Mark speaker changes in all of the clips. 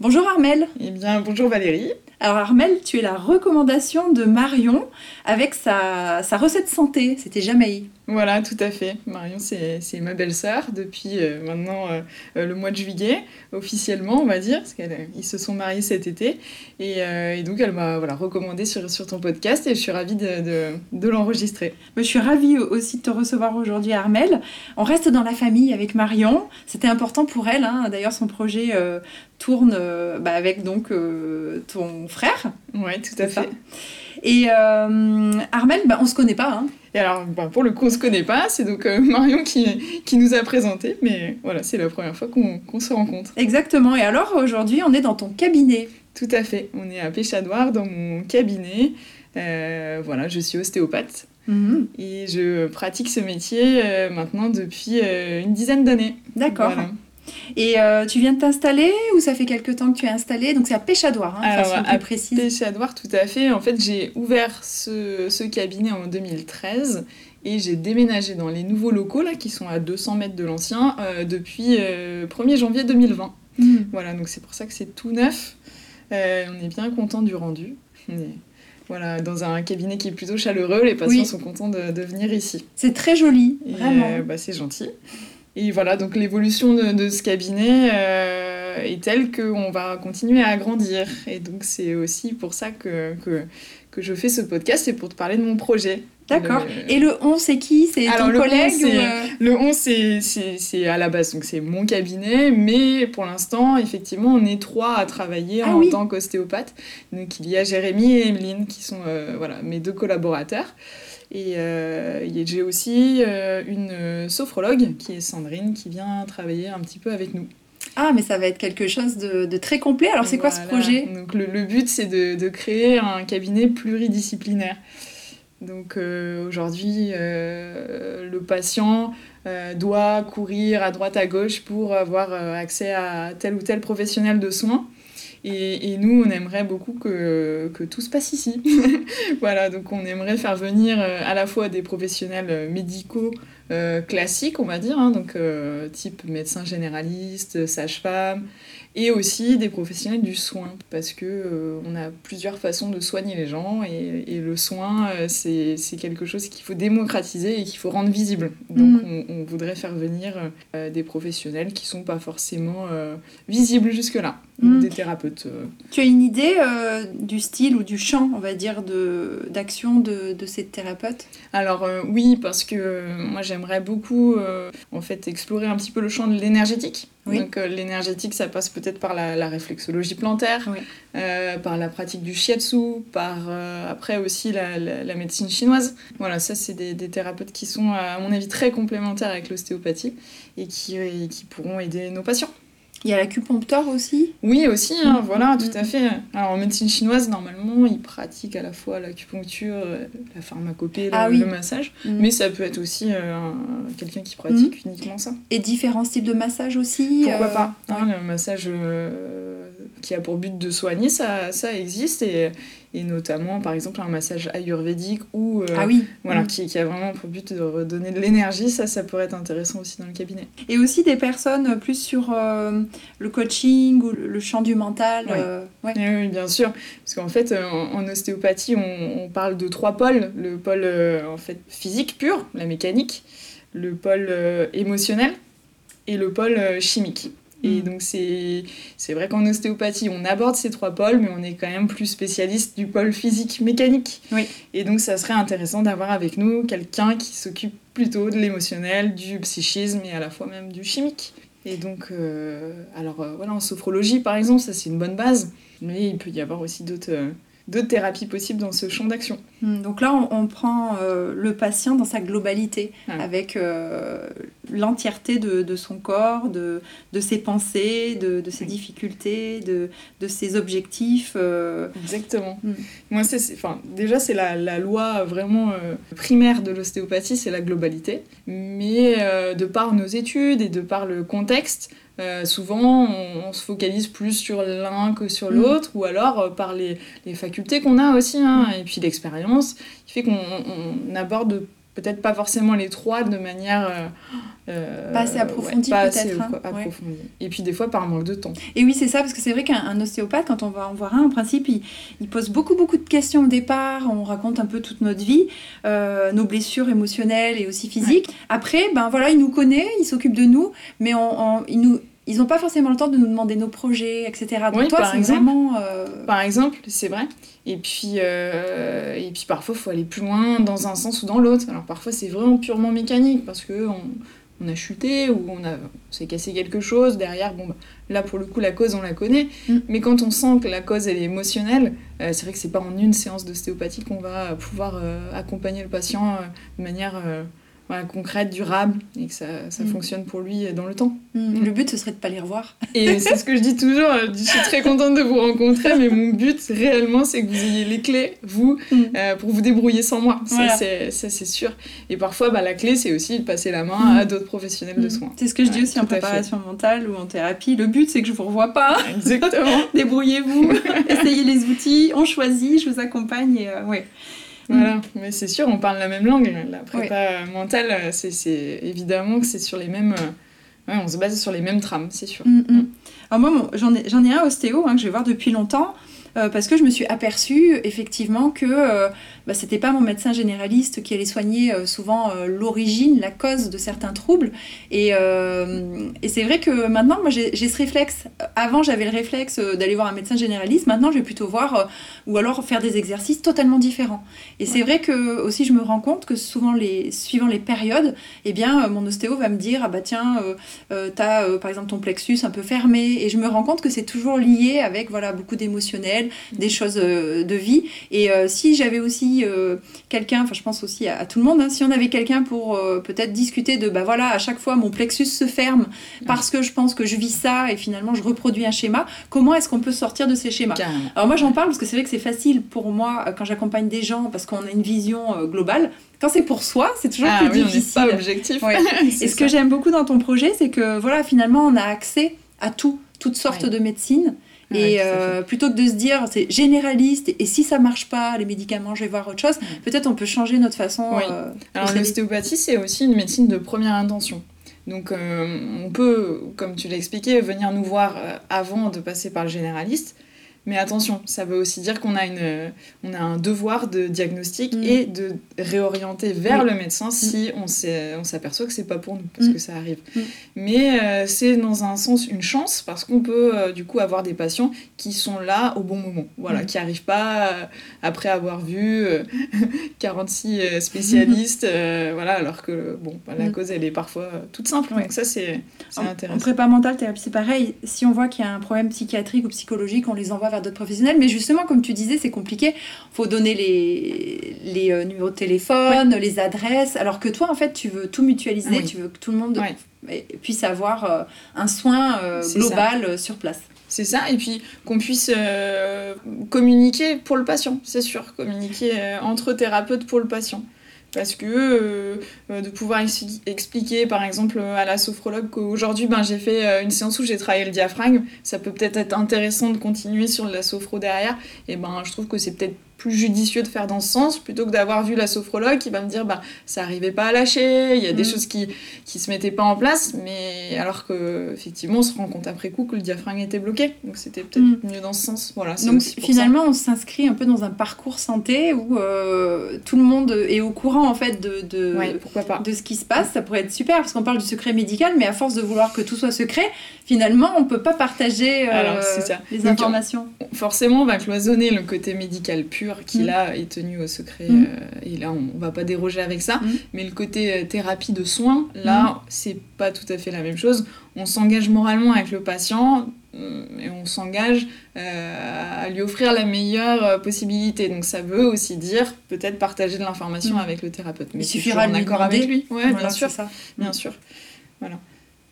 Speaker 1: Bonjour Armel.
Speaker 2: Eh bien, bonjour Valérie.
Speaker 1: Alors Armel, tu es la recommandation de Marion avec sa, sa recette santé. C'était Jamaï.
Speaker 2: Voilà, tout à fait. Marion, c'est ma belle-sœur depuis euh, maintenant euh, euh, le mois de juillet, officiellement, on va dire, parce qu'ils se sont mariés cet été. Et, donc, elle m'a voilà, recommandé sur, sur ton podcast et je suis ravie de, de, de l'enregistrer.
Speaker 1: Je suis ravie aussi de te recevoir aujourd'hui, Armel. On reste dans la famille avec Marion. C'était important pour elle. Hein. D'ailleurs, son projet tourne bah, avec donc ton frère.
Speaker 2: Oui, tout à fait.
Speaker 1: Et Armel, bah, on se connaît pas. Hein.
Speaker 2: Et alors, bah, pour le coup, on se connaît pas, c'est donc euh, Marion qui, qui nous a présenté, mais voilà, c'est la première fois qu'on se rencontre.
Speaker 1: Exactement, et alors aujourd'hui, on est dans ton cabinet.
Speaker 2: Tout à fait, on est à Péchadoire dans mon cabinet. Euh, voilà, je suis ostéopathe. Mhm. Et je pratique ce métier euh, maintenant depuis une dizaine d'années.
Speaker 1: D'accord. Et euh, tu viens de t'installer ou ça fait quelque temps que tu es installé? Donc c'est à Péchadoire, hein,
Speaker 2: Alors, à Péchadoire, tout à fait. En fait, j'ai ouvert ce, ce, cabinet en 2013 et j'ai déménagé dans les nouveaux locaux là, qui sont à 200 mètres de l'ancien euh, depuis 1er euh, janvier 2020. Mmh. Voilà, donc c'est pour ça que c'est tout neuf. on est bien content du rendu. voilà, dans un cabinet qui est plutôt chaleureux, les patients sont contents de, de venir ici.
Speaker 1: C'est très joli, vraiment.
Speaker 2: bah, c'est gentil. Et voilà, donc l'évolution de, ce cabinet euh, est telle qu'on va continuer à agrandir. Et donc c'est aussi pour ça que, que, que, je fais ce podcast, c'est pour te parler de mon projet.
Speaker 1: D'accord. Et le 11, c'est qui? C'est ton collègue
Speaker 2: euh, Le 11, c'est à la base, donc c'est mon cabinet, mais pour l'instant, effectivement, on est trois à travailler ah en tant qu'ostéopathe. Donc il y a Jérémy et Emeline qui sont euh, voilà, mes deux collaborateurs. Et euh, j'ai aussi euh, une sophrologue qui est Sandrine qui vient travailler un petit peu avec nous.
Speaker 1: Ah, mais ça va être quelque chose de, très complet. Alors, c'est quoi ce projet?
Speaker 2: Donc, le, but, c'est de, de, créer un cabinet pluridisciplinaire. Donc, euh, aujourd'hui, le patient doit courir à droite à gauche pour avoir accès à tel ou tel professionnel de soins. Et, et, nous, on aimerait beaucoup que, que tout se passe ici. voilà, donc on aimerait faire venir euh, à la fois des professionnels euh, médicaux euh, classiques, on va dire, hein, donc type médecin généraliste, sage-femme, et aussi des professionnels du soin parce que euh, on a plusieurs façons de soigner les gens et, et le soin c'est quelque chose qu'il faut démocratiser et qu'il faut rendre visible donc mm. on, on, voudrait faire venir des professionnels qui sont pas forcément visibles jusque mm. des thérapeutes
Speaker 1: tu as une idée du style ou du champ on va dire de d'action de, de, ces thérapeutes?
Speaker 2: Alors oui parce que moi j'aimerais beaucoup en fait explorer un petit peu le champ de l'énergétique donc euh, l'énergétique, ça passe peut-être par la, réflexologie plantaire, euh, par la pratique du shiatsu, par euh, après aussi la, la, médecine chinoise. Voilà, ça c'est des, des, thérapeutes qui sont à mon avis très complémentaires avec l'ostéopathie et qui, et qui pourront aider nos patients.
Speaker 1: Il y a l'acupuncteur aussi
Speaker 2: Oui, aussi, hein, mm. voilà, tout à fait. Alors en médecine chinoise, normalement, ils pratiquent à la fois l'acupuncture, euh, la pharmacopée, le, ah massage, mm. mais ça peut être aussi euh, quelqu'un qui pratique mm. uniquement ça.
Speaker 1: Et différents styles de massage aussi
Speaker 2: Pourquoi euh, pas hein, Le massage qui a pour but de soigner, ça, ça existe et et notamment par exemple un massage ayurvédique ou euh,
Speaker 1: ah oui.
Speaker 2: voilà, mm. qui, qui, a vraiment pour but de redonner de l'énergie, ça, ça pourrait être intéressant aussi dans le cabinet.
Speaker 1: Et aussi des personnes plus sur euh, le coaching ou le champ du mental. Euh,
Speaker 2: ouais. Oui, bien sûr, parce qu'en fait en, ostéopathie on, on, parle de trois pôles, le pôle en fait physique pur, la mécanique, le pôle émotionnel et le pôle chimique. Et mm. donc c'est vrai qu'en ostéopathie, on aborde ces trois pôles, mais on est quand même plus spécialiste du pôle physique mécanique.
Speaker 1: Oui.
Speaker 2: Et donc ça serait intéressant d'avoir avec nous quelqu'un qui s'occupe plutôt de l'émotionnel, du psychisme et à la fois même du chimique. Et donc, euh, alors euh, voilà, en sophrologie par exemple, ça c'est une bonne base, mais il peut y avoir aussi d'autres... Euh, d'autres thérapies possibles dans ce champ d'action.
Speaker 1: Hmm, donc là, on, prend euh, le patient dans sa globalité, avec euh, l'entièreté de, son corps, de, de ses pensées, de, ses difficultés, de, de ses objectifs. Euh.
Speaker 2: Exactement. Hmm. Moi, c'est, enfin, déjà, c'est la, la, loi vraiment primaire de l'ostéopathie, c'est la globalité. Mais de par nos études et de par le contexte, euh, souvent, on, se focalise plus sur l'un que sur mm. l'autre, ou alors euh, par les, les facultés qu'on a aussi, hein, mm. et puis l'expérience, qui fait qu'on aborde peut-être pas forcément les trois de manière
Speaker 1: euh, pas assez approfondie peut-être
Speaker 2: hein. et puis des fois par manque de temps.
Speaker 1: Et oui c'est ça parce que c'est vrai qu'un ostéopathe quand on va en voir un en principe il, il, pose beaucoup beaucoup de questions au départ. On raconte un peu toute notre vie nos blessures émotionnelles et aussi physiques. Après ben voilà il nous connaît il s'occupe de nous mais on, il nous ils n'ont pas forcément le temps de nous demander nos projets, etc.
Speaker 2: Donc toi, exemple, vraiment, euh, Par exemple, c'est vrai. Et puis, euh, et puis parfois, il faut aller plus loin dans un sens ou dans l'autre. Alors parfois, c'est vraiment purement mécanique parce que on, a chuté ou on, a, s'est cassé quelque chose. Derrière, bon, bah, là, pour le coup, la cause, on la connaît. Mm. Mais quand on sent que la cause, elle est émotionnelle, euh, c'est vrai que c'est pas en une séance d'ostéopathie qu'on va pouvoir accompagner le patient de manière concrète, durable, et que ça, ça mm. fonctionne pour lui dans le temps.
Speaker 1: Mm. Le but, ce serait de pas les revoir.
Speaker 2: Et c'est ce que je dis toujours, je suis très contente de vous rencontrer, mais mon but, réellement, c'est que vous ayez les clés, vous, mm. euh, pour vous débrouiller sans moi. Ça, c'est sûr. Et parfois, bah, la clé, c'est aussi de passer la main à d'autres professionnels de soins.
Speaker 1: C'est ce que je dis aussi en préparation mentale ou en thérapie. Le but, c'est que je vous revois pas.
Speaker 2: Exactement.
Speaker 1: Débrouillez-vous, essayez les outils, on choisit, je vous accompagne. Et, euh, ouais.
Speaker 2: Voilà, mais c'est sûr, on parle la même langue. La prépa mentale, c'est évidemment que c'est sur les mêmes. Euh, ouais, on se base sur les mêmes trames, c'est sûr.
Speaker 1: Mm, mm. Alors moi, j'en ai, ai, un ostéo hein, que je vais voir depuis longtemps. Euh, parce que je me suis aperçue effectivement que euh, bah, c'était pas mon médecin généraliste qui allait soigner euh, souvent l'origine, la cause de certains troubles. Et, et c'est vrai que maintenant, moi j'ai ce réflexe. Avant, j'avais le réflexe d'aller voir un médecin généraliste. Maintenant, je vais plutôt voir ou alors faire des exercices totalement différents. Et c'est vrai que aussi, je me rends compte que souvent, les, suivant les périodes, eh bien, mon ostéo va me dire Ah bah tiens, tu as par exemple ton plexus un peu fermé. Et je me rends compte que c'est toujours lié avec voilà, beaucoup d'émotionnel des choses euh, de vie. Et euh, si j'avais aussi euh, quelqu'un, enfin je pense aussi à, tout le monde, hein, si on avait quelqu'un pour peut-être discuter de, bah voilà, à chaque fois mon plexus se ferme parce que je pense que je vis ça et finalement je reproduis un schéma, comment est-ce qu'on peut sortir de ces schémas? Alors moi j'en parle parce que c'est vrai que c'est facile pour moi quand j'accompagne des gens parce qu'on a une vision globale. Quand c'est pour soi, c'est toujours
Speaker 2: ah
Speaker 1: plus difficile.
Speaker 2: On pas objectif.
Speaker 1: et ce que j'aime beaucoup dans ton projet, c'est que voilà, finalement, on a accès à tout, toutes sortes de médecines et euh, plutôt que de se dire c'est généraliste et, si ça marche pas, les médicaments, je vais voir autre chose, peut-être on peut changer notre façon.
Speaker 2: Euh, Alors l'ostéopathie, c'est aussi une médecine de première intention. Donc euh, on peut, comme tu l'as expliqué, venir nous voir avant de passer par le généraliste. Mais attention, ça veut aussi dire qu'on a, une, on a un devoir de diagnostic mm. et de réorienter vers le médecin mm. si on, on s'aperçoit que c'est pas pour nous, parce mm. que ça arrive. Mais euh, c'est dans un sens une chance, parce qu'on peut euh, du coup avoir des patients qui sont là au bon moment, voilà, qui n'arrivent pas euh, après avoir vu 46 spécialistes, voilà, alors que bon, bah, la cause elle est parfois toute simple. Donc ça c'est intéressant.
Speaker 1: En prépa mentale, thérapie, c'est pareil. Si on voit qu'il y a un problème psychiatrique ou psychologique, on les envoie vers d'autres professionnels. Mais justement, comme tu disais, c'est compliqué. Il faut donner les, les euh, numéros de téléphone, les adresses. Alors que toi, en fait, tu veux tout mutualiser. Tu veux que tout le monde puisse avoir euh, un soin euh, global sur place.
Speaker 2: C'est ça, et puis qu'on puisse communiquer pour le patient, c'est sûr, communiquer entre thérapeutes pour le patient parce que euh, euh, de pouvoir expliquer par exemple à la sophrologue qu'aujourd'hui ben, j'ai fait euh, une séance où j'ai travaillé le diaphragme, ça peut peut-être être intéressant de continuer sur la sophro derrière, et ben je trouve que c'est peut-être plus judicieux de faire dans ce sens plutôt que d'avoir vu la sophrologue qui va me dire bah ça arrivait pas à lâcher il y a des mm. choses qui qui se mettaient pas en place mais alors que effectivement on se rend compte après coup que le diaphragme était bloqué donc c'était peut-être mm. mieux dans ce sens voilà
Speaker 1: donc finalement on s'inscrit un peu dans un parcours santé où euh, tout le monde est au courant en fait de de,
Speaker 2: pourquoi pas.
Speaker 1: de ce qui se passe ça pourrait être super parce qu'on parle du secret médical mais à force de vouloir que tout soit secret finalement on peut pas partager euh, les informations
Speaker 2: forcément on va cloisonner le côté médical pur qui mm. là est tenu au secret mm. euh, et là on, va pas déroger avec ça mm. mais le côté euh, thérapie de soins là c'est pas tout à fait la même chose on s'engage moralement avec le patient et on s'engage à lui offrir la meilleure possibilité. Donc ça veut aussi dire peut-être partager de l'information mm. avec le thérapeute.
Speaker 1: Mais il suffira en accord avec lui.
Speaker 2: Ouais, bien sûr. Ça. Bien sûr. Voilà.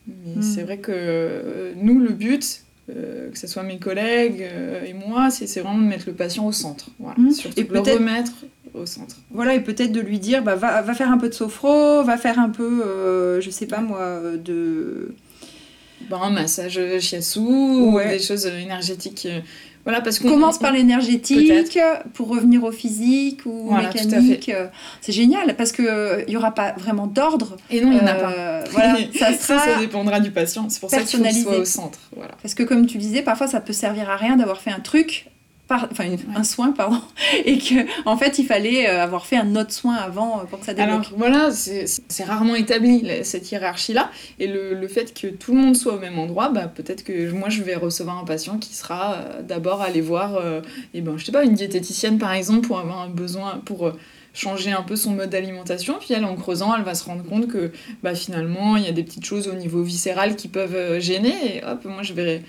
Speaker 2: Mais c'est vrai que nous, le but, euh, que ce soit mes collègues euh, et moi, c'est vraiment de mettre le patient au centre. Voilà. Mmh. Surtout et de le remettre au centre.
Speaker 1: Voilà, et peut-être de lui dire, bah, va, va, faire un peu de sophro, va faire un peu, euh, je sais pas moi, de...
Speaker 2: Bah, un massage shiatsu, ou des choses énergétiques voilà, parce
Speaker 1: qu'on commence par l'énergétique pour revenir au physique ou au mécanique. C'est génial parce que il euh, y aura pas vraiment d'ordre.
Speaker 2: Et non, il n'y en a pas. Euh, voilà, ça, sera ça, dépendra du patient. C'est pour ça qu'il faut soit au centre. Voilà.
Speaker 1: Parce que comme tu disais, parfois ça peut servir à rien d'avoir fait un truc enfin un soin pardon et que en fait il fallait euh, avoir fait un autre soin avant euh, pour que ça débloque.
Speaker 2: Alors voilà, c'est rarement établi cette hiérarchie là et le, le, fait que tout le monde soit au même endroit, bah, peut-être que moi je vais recevoir un patient qui sera euh, d'abord aller voir et ben je sais pas une diététicienne par exemple pour avoir un besoin pour changer un peu son mode d'alimentation. Puis elle, en creusant, elle va se rendre compte que bah, finalement, il y a des petites choses au niveau viscéral qui peuvent euh, gêner. Et hop, moi, je vais,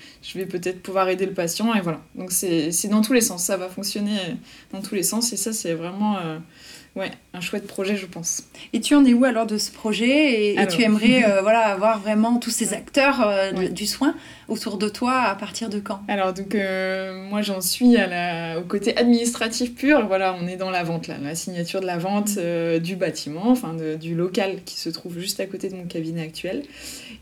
Speaker 2: peut-être pouvoir aider le patient. Et voilà. Donc c'est dans tous les sens. Ça va fonctionner dans tous les sens. Et ça, c'est vraiment... Euh, ouais, un chouette projet, je pense.
Speaker 1: Et tu en es où alors de ce projet et, tu aimerais euh, voilà, avoir vraiment tous ces acteurs euh, du soin autour de toi à partir de quand?
Speaker 2: Alors, donc, euh, moi, j'en suis à la, au côté administratif pur. Voilà, on est dans la vente, là, la signature de la vente mm. du bâtiment, enfin, du local qui se trouve juste à côté de mon cabinet actuel.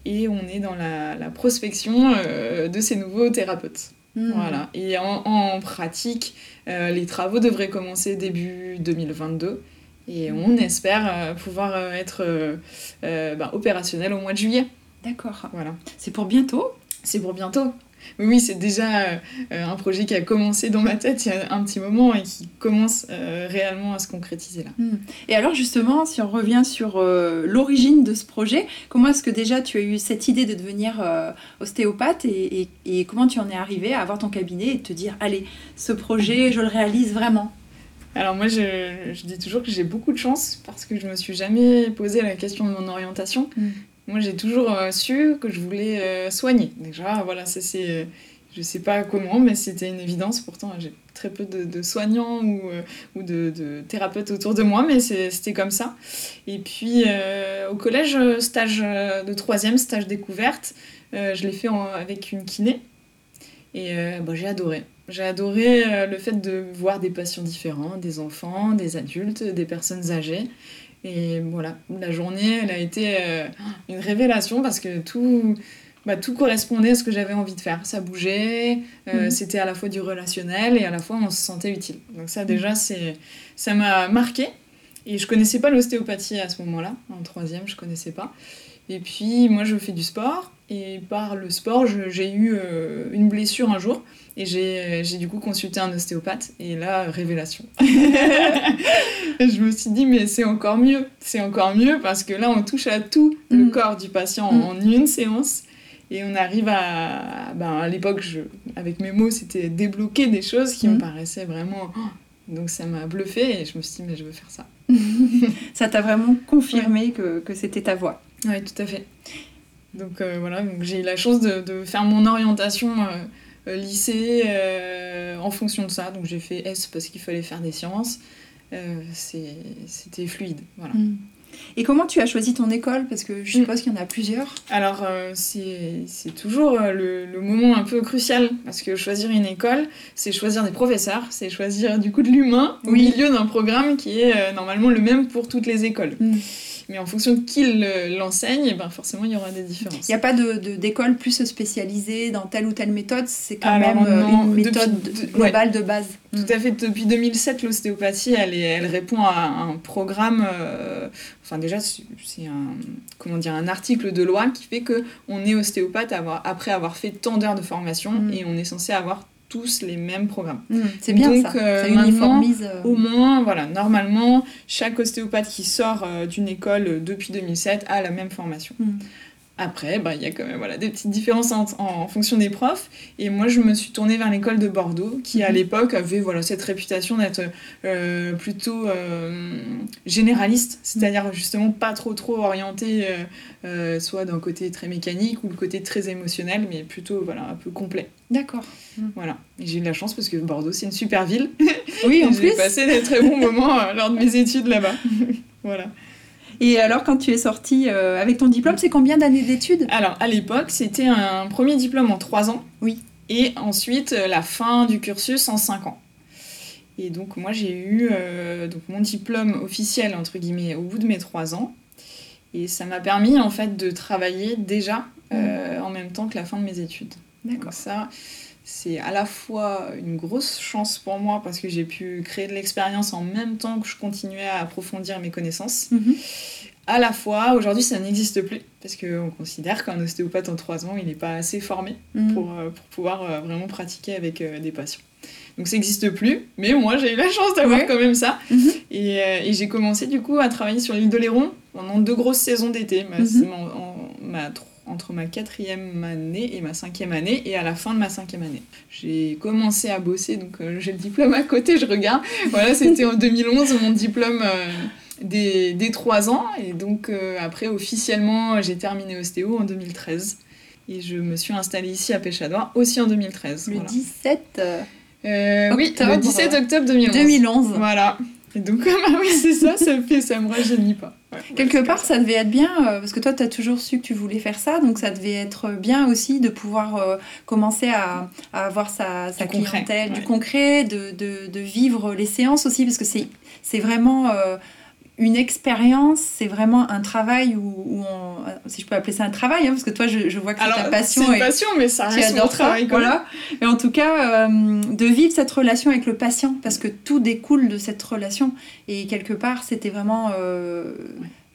Speaker 2: Et on est dans la, la prospection de ces nouveaux thérapeutes. Mm. Voilà. Et en, en pratique, euh, les travaux devraient commencer début 2022 et on espère euh, pouvoir euh, être ben, opérationnel au mois de juillet.
Speaker 1: D'accord. Voilà. C'est pour bientôt?
Speaker 2: C'est pour bientôt. Oui, c'est déjà un projet qui a commencé dans ma tête il y a un petit moment et qui commence réellement à se concrétiser là. Hmm.
Speaker 1: Et alors justement, si on revient sur l'origine de ce projet, comment est-ce que déjà tu as eu cette idée de devenir ostéopathe et, et, comment tu en es arrivé à avoir ton cabinet et te dire, allez, ce projet, je le réalise vraiment?
Speaker 2: Alors moi, je, je dis toujours que j'ai beaucoup de chance parce que je me suis jamais posé la question de mon orientation. Hmm. Moi, j'ai toujours su que je voulais soigner. Déjà, voilà, ça c'est je sais pas comment, mais c'était une évidence. Pourtant, j'ai très peu de, soignants ou, euh, de, thérapeutes autour de moi, mais c'était comme ça. Et puis, euh, au collège, stage de troisième, stage découverte, euh, je l'ai fait avec une kiné. Et bah, j'ai adoré. J'ai adoré le fait de voir des patients différents, des enfants, des adultes, des personnes âgées. Et voilà, la journée, elle a été une révélation parce que tout bah, tout correspondait à ce que j'avais envie de faire. Ça bougeait, euh, mhm. c'était à la fois du relationnel et à la fois on se sentait utile. Donc ça déjà, c'est ça m'a marqué. Et je connaissais pas l'ostéopathie à ce moment-là. En troisième, je connaissais pas. Et puis moi, je fais du sport. Et par le sport, j'ai eu euh, une blessure un jour. Et j'ai du coup consulté un ostéopathe. Et là, révélation. je me suis dit, mais c'est encore mieux. C'est encore mieux parce que là, on touche à tout le mhm. corps du patient en mhm. une séance. Et on arrive à. Ben, à l'époque, je, avec mes mots, c'était débloquer des choses qui me mm. paraissaient vraiment. Oh, donc ça m'a bluffé et je me suis dit, mais je veux faire ça.
Speaker 1: ça t'a vraiment confirmé que, que c'était ta voie.
Speaker 2: Oui, tout à fait. Donc euh, voilà, donc j'ai eu la chance de, de faire mon orientation euh, euh, lycée en fonction de ça. Donc j'ai fait S parce qu'il fallait faire des sciences. C'était fluide. Voilà. Mm.
Speaker 1: Et comment tu as choisi ton école? Parce que je suppose qu'il y en a plusieurs.
Speaker 2: Alors, c'est toujours le, le, moment un peu crucial. Parce que choisir une école, c'est choisir des professeurs, c'est choisir du coup de l'humain au milieu d'un programme qui est normalement le même pour toutes les écoles. Mm. Mais en fonction de qui l'enseigne, eh ben forcément, il y aura des différences.
Speaker 1: Il n'y a pas d'école de, plus spécialisée dans telle ou telle méthode, c'est quand même euh, une méthode globale de base.
Speaker 2: Tout à fait. Depuis 2007, l'ostéopathie, elle, elle répond à un programme. Euh, enfin, déjà, c'est un, comment dire, un article de loi qui fait qu'on est ostéopathe après avoir fait tant d'heures de formation mm. et on est censé avoir tous les mêmes programmes.
Speaker 1: Mmh, c'est bien Donc, ça, euh, ça uniformise.
Speaker 2: Euh. Au moins, voilà, normalement, chaque ostéopathe qui sort euh, d'une école depuis 2007 a la même formation. Mmh. Après, bah, il y a quand même voilà, des petites différences en, en, fonction des profs. Et moi, je me suis tournée vers l'école de Bordeaux, qui à mhm. l'époque avait voilà, cette réputation d'être euh, plutôt euh, généraliste, c'est-à-dire justement pas trop trop orientée euh, soit d'un côté très mécanique ou le côté très émotionnel, mais plutôt voilà, un peu complet.
Speaker 1: D'accord.
Speaker 2: Voilà. Et j'ai eu de la chance parce que Bordeaux, c'est une super ville.
Speaker 1: Oui, en plus.
Speaker 2: J'ai passé des très bons moments lors de mes études là-bas. voilà.
Speaker 1: Et alors, quand tu es sortie euh, avec ton diplôme, c'est combien d'années d'études?
Speaker 2: Alors, à l'époque, c'était un premier diplôme en 3 ans.
Speaker 1: Oui.
Speaker 2: Et ensuite, euh, la fin du cursus en 5 ans. Et donc, moi, j'ai eu euh, donc, mon diplôme officiel, entre guillemets, au bout de mes 3 ans. Et ça m'a permis, en fait, de travailler déjà mmh. en même temps que la fin de mes études.
Speaker 1: D'accord.
Speaker 2: Ça, c'est à la fois une grosse chance pour moi parce que j'ai pu créer de l'expérience en même temps que je continuais à approfondir mes connaissances. Mhm. À la fois, aujourd'hui, ça n'existe plus parce qu'on considère qu'un ostéopathe en 3 ans, il n'est pas assez formé mhm. pour, euh, pour, pouvoir euh, vraiment pratiquer avec euh, des patients. Donc ça n'existe plus, mais moi j'ai eu la chance d'avoir quand même ça. Mhm. Et, et j'ai commencé du coup à travailler sur l'île d'Oléron pendant deux grosses saisons d'été. Ma, ma, entre ma quatrième année et ma cinquième année et à la fin de ma cinquième année. J'ai commencé à bosser, donc euh, j'ai le diplôme à côté, je regarde. Voilà, c'était en 2011 mon diplôme euh, des, des 3 ans et donc euh, après officiellement j'ai terminé ostéo en 2013 et je me suis installée ici à Pêchadoir aussi en 2013.
Speaker 1: Le 17
Speaker 2: oui, le 17 octobre 2011.
Speaker 1: 2011.
Speaker 2: Voilà. Et donc, ah oui, c'est ça, ça, fait, ça me rajeunit pas.
Speaker 1: Quelque part, ça. devait être bien, euh, parce que toi, tu as toujours su que tu voulais faire ça, donc ça devait être bien aussi de pouvoir euh, commencer à, à, avoir sa, sa clientèle, du concret, de, de, de, vivre les séances aussi, parce que c'est vraiment... Euh, une expérience, c'est vraiment un travail où, on, si je peux appeler ça un travail, hein, parce que toi, je, vois que c'est ta passion.
Speaker 2: C'est une passion, mais ça reste un travail.
Speaker 1: voilà. Et en tout cas, euh, de vivre cette relation avec le patient, parce que tout découle de cette relation. Et quelque part, c'était vraiment euh,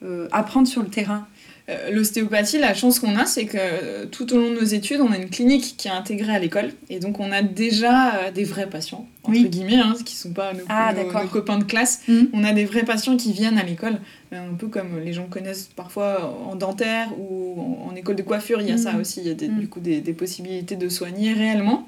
Speaker 1: euh, apprendre sur le terrain.
Speaker 2: Euh, l'ostéopathie, la chance qu'on a, c'est que euh, tout au long de nos études, on a une clinique qui est intégrée à l'école. Et donc, on a déjà euh, des vrais patients, entre guillemets, hein, qui ne sont pas nos,
Speaker 1: ah,
Speaker 2: copains de classe. Mhm. On a des vrais patients qui viennent à l'école, un peu comme les gens connaissent parfois en dentaire ou en, école de coiffure. Il y a ça mhm. aussi, il y a des, mhm. du coup des, possibilités de soigner réellement.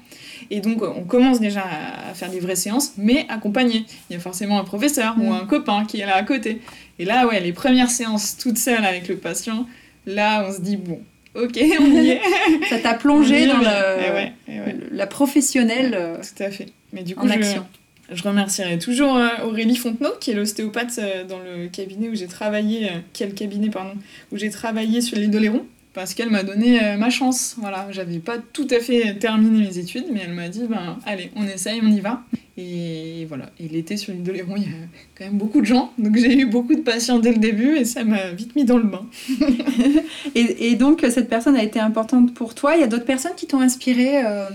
Speaker 2: Et donc, on commence déjà à faire des vraies séances, mais accompagné. Il y a forcément un professeur ou un copain qui est là à côté. Et là, ouais, les premières séances toutes seules avec le patient, là, on se dit, bon, ok, on y est.
Speaker 1: Ça t'a plongé dans le, la professionnelle. Euh,
Speaker 2: Tout à fait. Mais du coup, en je, action. je remercierai toujours euh, Aurélie Fontenot, qui est l'ostéopathe euh, dans le cabinet où j'ai travaillé, est le cabinet, pardon, où j'ai travaillé sur les doléron parce qu'elle m'a donné ma chance. Voilà, j'avais pas tout à fait terminé mes études, mais elle m'a dit, ben, allez, on essaye, on y va. Et voilà, et l'été sur l'île de Léron, il y a quand même beaucoup de gens, donc j'ai eu beaucoup de patients dès le début et ça m'a vite mis dans le bain.
Speaker 1: et, et, donc cette personne a été importante pour toi. Il y a d'autres personnes qui t'ont inspiré euh,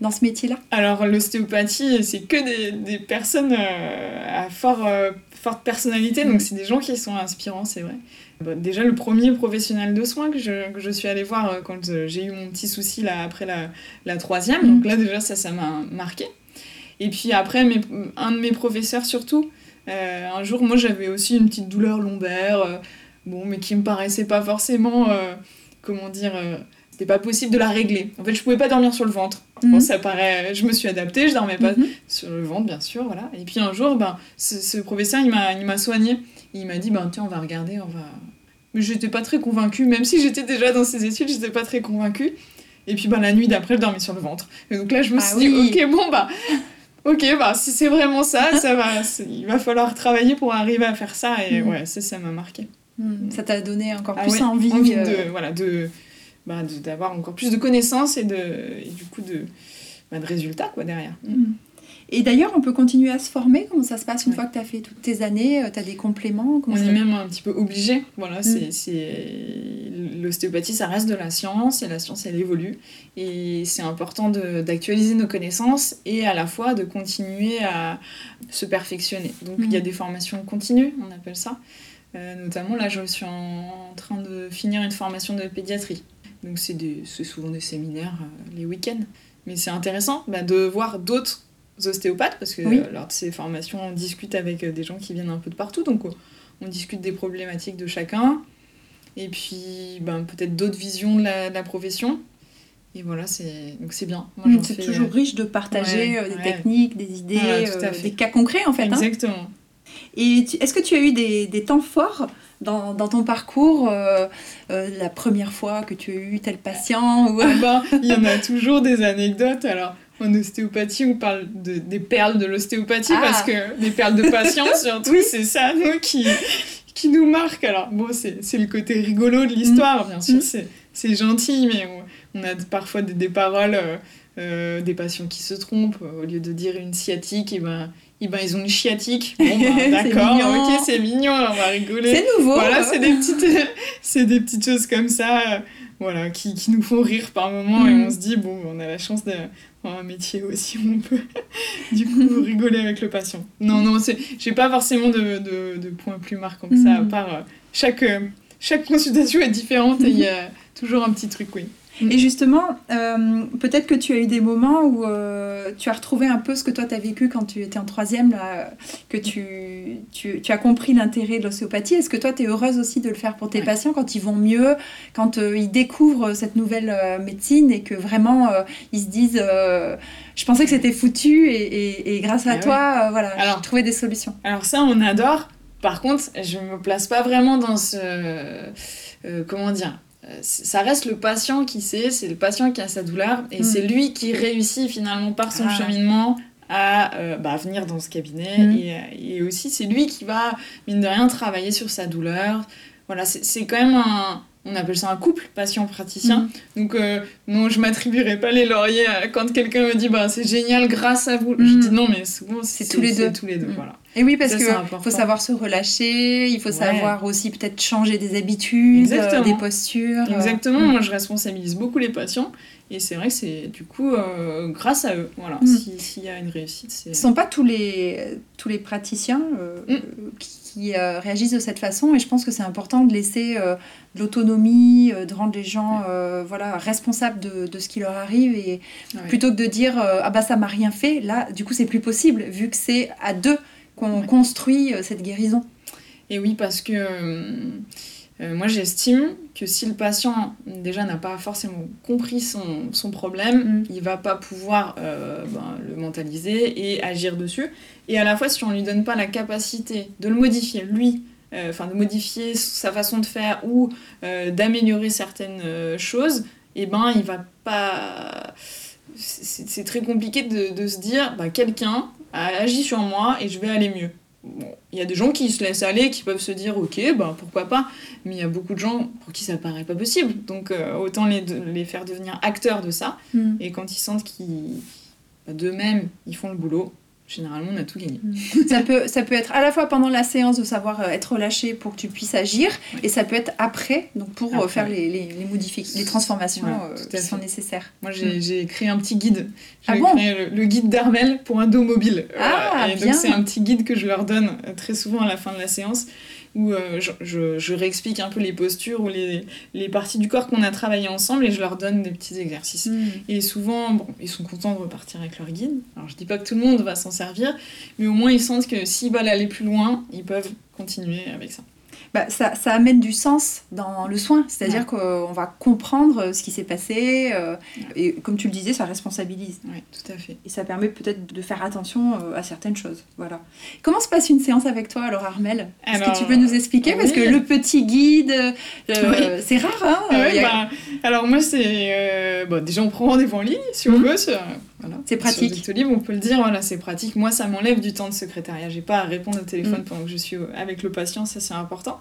Speaker 1: dans ce métier-là?
Speaker 2: Alors l'ostéopathie, c'est que des, des personnes euh, à fort, euh, forte personnalité, donc c'est des gens qui sont inspirants, c'est vrai. Déjà, le premier professionnel de soins que je, que je suis allée voir quand j'ai eu mon petit souci là, après la, la troisième, mm. donc là déjà ça, ça m'a marqué. Et puis après, un de mes professeurs surtout, euh, un jour, moi j'avais aussi une petite douleur lombaire, euh, bon, mais qui me paraissait pas forcément, euh, comment dire, c'était pas possible de la régler. En fait, je pouvais pas dormir sur le ventre. Bon, mhm. ça paraît, je me suis adaptée, je dormais pas mhm. sur le ventre, bien sûr, voilà. Et puis un jour, ben, ce, professeur, il m'a, il m'a soigné. Il m'a dit, ben tiens, on va regarder, on va. Mais j'étais pas très convaincue, même si j'étais déjà dans ces études, j'étais pas très convaincue. Et puis ben, la nuit d'après, je dormais sur le ventre. Et donc là, je me ah suis dit, ok, bon, bah, ok, bah si c'est vraiment ça, ça va, il va falloir travailler pour arriver à faire ça. Et mm. ouais, ça, ça m'a marqué.
Speaker 1: Mm. Ça t'a donné encore ah plus envie,
Speaker 2: euh, de, voilà, de, bah, d'avoir encore plus de connaissances et, de, et du coup de, bah, de résultats quoi, derrière.
Speaker 1: Mm. Et d'ailleurs, on peut continuer à se former? Comment ça se passe une fois que tu as fait toutes tes années? Euh, Tu as des compléments?
Speaker 2: On est même un petit peu obligé. Voilà, mm. c'est L'ostéopathie, ça reste de la science et la science, elle évolue. Et c'est important d'actualiser nos connaissances et à la fois de continuer à se perfectionner. Donc, il y a mm. des formations continues, on appelle ça. Euh, notamment, là, je suis en, train de finir une formation de pédiatrie. Donc, c'est souvent des séminaires euh, les week-ends. Mais c'est intéressant bah, de voir d'autres ostéopathes, parce que lors de ces formations, on discute avec euh, des gens qui viennent un peu de partout, donc on discute des problématiques de chacun. et puis ben, peut-être d'autres visions de la, de la profession. Et voilà, c'est donc c'est bien. Moi, j'en
Speaker 1: C'est
Speaker 2: fais,
Speaker 1: toujours
Speaker 2: euh,
Speaker 1: riche de partager
Speaker 2: ouais,
Speaker 1: euh, des
Speaker 2: ouais.
Speaker 1: techniques, des idées,
Speaker 2: Voilà,
Speaker 1: euh, des cas concrets en fait. hein. Et est-ce que tu as eu des, des temps forts dans, dans ton parcours euh, euh, La première fois que tu as eu tel patient ou...
Speaker 2: Ah bah, il y en a toujours des anecdotes. Alors, en ostéopathie, on parle de, des perles de l'ostéopathie
Speaker 1: Ah.
Speaker 2: parce que des perles de patients, surtout,
Speaker 1: Oui.
Speaker 2: c'est ça, nous, qui, qui nous marque. Alors, bon, c'est le côté rigolo de l'histoire, bien sûr,
Speaker 1: Mm.
Speaker 2: c'est gentil, mais on, on a parfois des, des paroles, euh, euh, des patients qui se trompent. Au lieu de dire une sciatique, et ben, eh ben, ils ont une chiatique. Bon,
Speaker 1: C'est
Speaker 2: d'accord, ok, c'est mignon, on va rigoler.
Speaker 1: C'est nouveau
Speaker 2: Voilà,
Speaker 1: euh.
Speaker 2: c'est des petites, c'est des petites choses comme ça, euh, voilà, qui, qui nous font rire par moment et
Speaker 1: Mm.
Speaker 2: on se dit bon, on a la chance d'avoir un métier aussi où on peut du coup rigoler avec le patient. Non, non, c'est, j'ai pas forcément de, de, de points plus marquants que ça. À
Speaker 1: Mm.
Speaker 2: part euh, chaque euh, chaque consultation est différente et il y a toujours un petit truc, oui.
Speaker 1: Et justement, euh, peut-être que tu as eu des moments où euh, tu as retrouvé un peu ce que toi tu as vécu quand tu étais en troisième, là, que tu, tu, tu as compris l'intérêt de l'ostéopathie. Est-ce que toi tu es heureuse aussi de le faire pour tes
Speaker 2: Ouais.
Speaker 1: patients quand ils vont mieux, quand euh, ils découvrent cette nouvelle médecine et que vraiment ils se disent Je pensais que c'était foutu et, et- et grâce à
Speaker 2: Ah
Speaker 1: toi, euh, voilà, j'ai trouvé des solutions.
Speaker 2: Alors ça, on adore. Par contre, je me place pas vraiment dans ce... euh, comment dire ça reste le patient qui sait, c'est le patient qui a sa douleur, et
Speaker 1: Mm.
Speaker 2: c'est lui qui réussit finalement par son
Speaker 1: Ah.
Speaker 2: cheminement à euh, bah, venir dans ce cabinet,
Speaker 1: Mm.
Speaker 2: et, euh, et aussi c'est lui qui va, mine de rien, travailler sur sa douleur. Voilà, c'est quand même un... On appelle ça un couple patient-praticien.
Speaker 1: Mm.
Speaker 2: Donc, euh, non, je m'attribuerai pas les lauriers euh, quand quelqu'un me dit bah, c'est génial grâce à vous. Je dis non, mais souvent
Speaker 1: C'est tous les deux.
Speaker 2: tous les deux.
Speaker 1: Mm.
Speaker 2: Voilà.
Speaker 1: Et oui, parce
Speaker 2: important.
Speaker 1: faut savoir se relâcher, il faut
Speaker 2: Ouais.
Speaker 1: savoir aussi peut-être changer des habitudes, euh, des postures. euh,
Speaker 2: Exactement,
Speaker 1: mm.
Speaker 2: moi je responsabilise beaucoup les patients et c'est vrai que c'est du coup euh, grâce à eux, voilà,
Speaker 1: Mm.
Speaker 2: si- s'il y a une réussite, c'est...
Speaker 1: Ce ne sont pas tous les, tous les praticiens qui, qui, euh, réagissent de cette façon et je pense que c'est important de laisser euh, de l'autonomie, euh, de rendre les gens voilà, responsables de, de ce qui leur arrive et
Speaker 2: Ouais.
Speaker 1: plutôt que de dire ah bah ça m'a rien fait, là du coup c'est plus possible vu que c'est à deux qu'on
Speaker 2: Ouais.
Speaker 1: construit cette guérison.
Speaker 2: Et oui, parce que euh, moi j'estime que si le patient déjà n'a pas forcément compris son, son problème,
Speaker 1: Mm.
Speaker 2: il va pas pouvoir euh, ben, le mentaliser et agir dessus. Et à la fois, si on lui donne pas la capacité de le modifier, lui, euh, enfin de modifier sa façon de faire ou d'améliorer certaines choses, et ben il va pas. C'est très compliqué de, de se dire, bah, quelqu'un a agi sur moi et je vais aller mieux. Bon, il y a des gens qui se laissent aller, qui peuvent se dire ok, bah, pourquoi pas, mais il y a beaucoup de gens pour qui ça paraît pas possible. Donc euh, autant les, de- les faire devenir acteurs de ça, et quand ils sentent qu'ils bah, d'eux-mêmes ils font le boulot, généralement on a tout gagné.
Speaker 1: ça, peut, ça peut être à la fois pendant la séance de savoir euh, être relâché pour que tu puisses agir, et ça peut être après, donc pour euh,
Speaker 2: Après.
Speaker 1: faire les, les, les, modifi- les transformations euh, qui sont nécessaires.
Speaker 2: Moi j'ai j'ai créé un petit guide. J'ai
Speaker 1: Ah bon
Speaker 2: créé le, le guide d'Armel pour un dos mobile.
Speaker 1: Ah,
Speaker 2: et
Speaker 1: bien.
Speaker 2: donc c'est un petit guide que je leur donne très souvent à la fin de la séance où euh, je, je, je réexplique un peu les postures ou les, les parties du corps qu'on a travaillé ensemble et je leur donne des petits exercices. Et souvent, bon, ils sont contents de repartir avec leur guide. Alors je dis pas que tout le monde va s'en servir, mais au moins ils sentent que s'ils veulent aller plus loin, ils peuvent continuer avec ça.
Speaker 1: Bah, ça, ça amène du sens dans le soin, c'est-à-dire qu'on va comprendre euh, ce qui s'est passé, euh, et comme tu le disais, ça responsabilise.
Speaker 2: Oui, tout à fait.
Speaker 1: Et ça permet peut-être de faire attention euh, à certaines choses. Voilà. Comment se passe une séance avec toi alors Armel Est-ce que tu peux nous expliquer? Parce que
Speaker 2: oui.
Speaker 1: le petit guide, euh, c'est rare, hein
Speaker 2: ouais,
Speaker 1: a-
Speaker 2: bah, alors moi c'est bon, déjà on prend rendez-vous en ligne si on
Speaker 1: Mhm.
Speaker 2: veut voilà,
Speaker 1: C'est pratique.
Speaker 2: sur Doctolib, on peut le dire voilà c'est pratique moi ça m'enlève du temps de secrétariat j'ai pas à répondre au téléphone
Speaker 1: Mhm.
Speaker 2: pendant que je suis avec le patient ça c'est important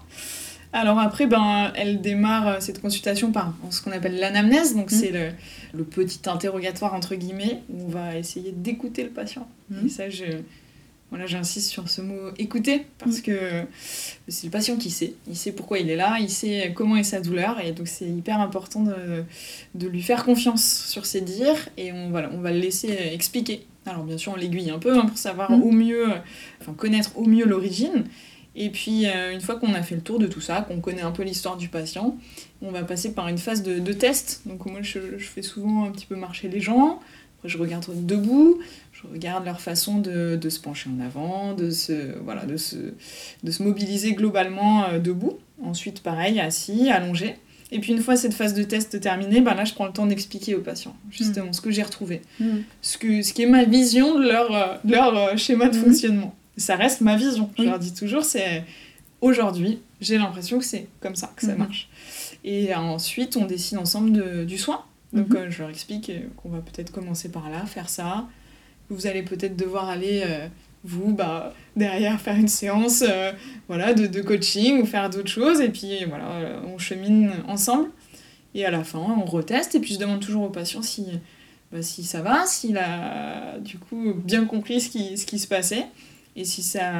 Speaker 2: alors après ben elle démarre euh, cette consultation par ce qu'on appelle l'anamnèse donc
Speaker 1: Mhm.
Speaker 2: c'est le, le petit interrogatoire entre guillemets où on va essayer d'écouter le patient
Speaker 1: Mhm.
Speaker 2: et ça je voilà, j'insiste sur ce mot écouter parce
Speaker 1: Mm.
Speaker 2: que c'est le patient qui sait. Il sait pourquoi il est là, il sait comment est sa douleur et donc c'est hyper important de, de lui faire confiance sur ses dires et on, voilà, on va le laisser expliquer. Alors bien sûr, on l'aiguille un peu hein, pour savoir
Speaker 1: Mm.
Speaker 2: au mieux, enfin connaître au mieux l'origine. Et puis euh, une fois qu'on a fait le tour de tout ça, qu'on connaît un peu l'histoire du patient, on va passer par une phase de, de test. Donc moi je, je fais souvent un petit peu marcher les gens, je regarde debout, je regarde leur façon de, de, se pencher en avant, de se, voilà, de se, de se mobiliser globalement euh, debout. Ensuite, pareil, assis, allongé. Et puis une fois cette phase de test terminée, ben là je prends le temps d'expliquer aux patients justement ce que j'ai retrouvé,
Speaker 1: Mm.
Speaker 2: ce, que, ce qui est ma vision de leur, euh, de leur euh, schéma de
Speaker 1: Mhm.
Speaker 2: fonctionnement. Ça reste ma vision. Je leur dis toujours, c'est aujourd'hui, j'ai l'impression que c'est comme ça que ça marche. Et ensuite, on décide ensemble de- du soin. Donc je leur explique qu'on va peut-être commencer par là, faire ça. Vous allez peut-être devoir aller, euh, vous, bah, derrière, faire une séance euh, voilà, de, de coaching ou faire d'autres choses. Et puis voilà, euh, on chemine ensemble. Et à la fin, on reteste. Et puis je demande toujours au patient si, bah, si ça va, s'il a du coup bien compris ce qui, ce qui se passait. Et si ça,